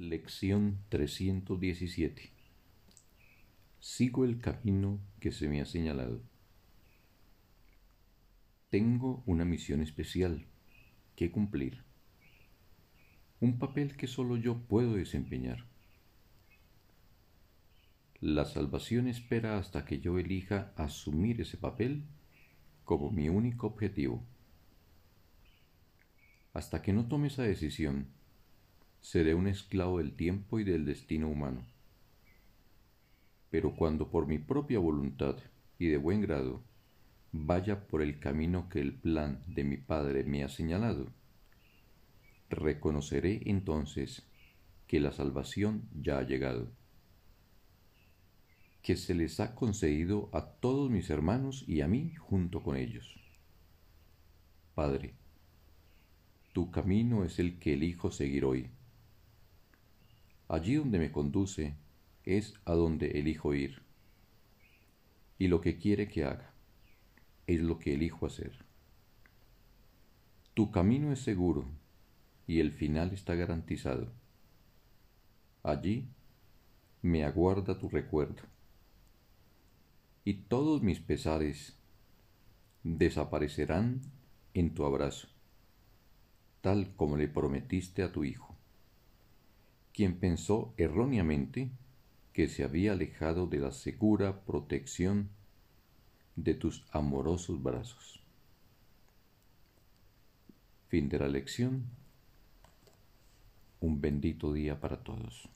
Lección 317 Sigo el camino que se me ha señalado. Tengo una misión especial que cumplir. Un papel que solo yo puedo desempeñar. La salvación espera hasta que yo elija asumir ese papel como mi único objetivo. Hasta que no tome esa decisión, seré un esclavo del tiempo y del destino humano. Pero cuando por mi propia voluntad y de buen grado vaya por el camino que el plan de mi Padre me ha señalado, reconoceré entonces que la salvación ya ha llegado, que se les ha concedido a todos mis hermanos y a mí junto con ellos. Padre, tu camino es el que elijo seguir hoy Allí donde me conduce es a donde elijo ir. Y lo que quiere que haga es lo que elijo hacer. Tu camino es seguro y el final está garantizado. Allí me aguarda tu recuerdo. Y todos mis pesares desaparecerán en tu abrazo, tal como le prometiste a tu hijo quien pensó erróneamente que se había alejado de la segura protección de tus amorosos brazos. Fin de la lección. Un bendito día para todos.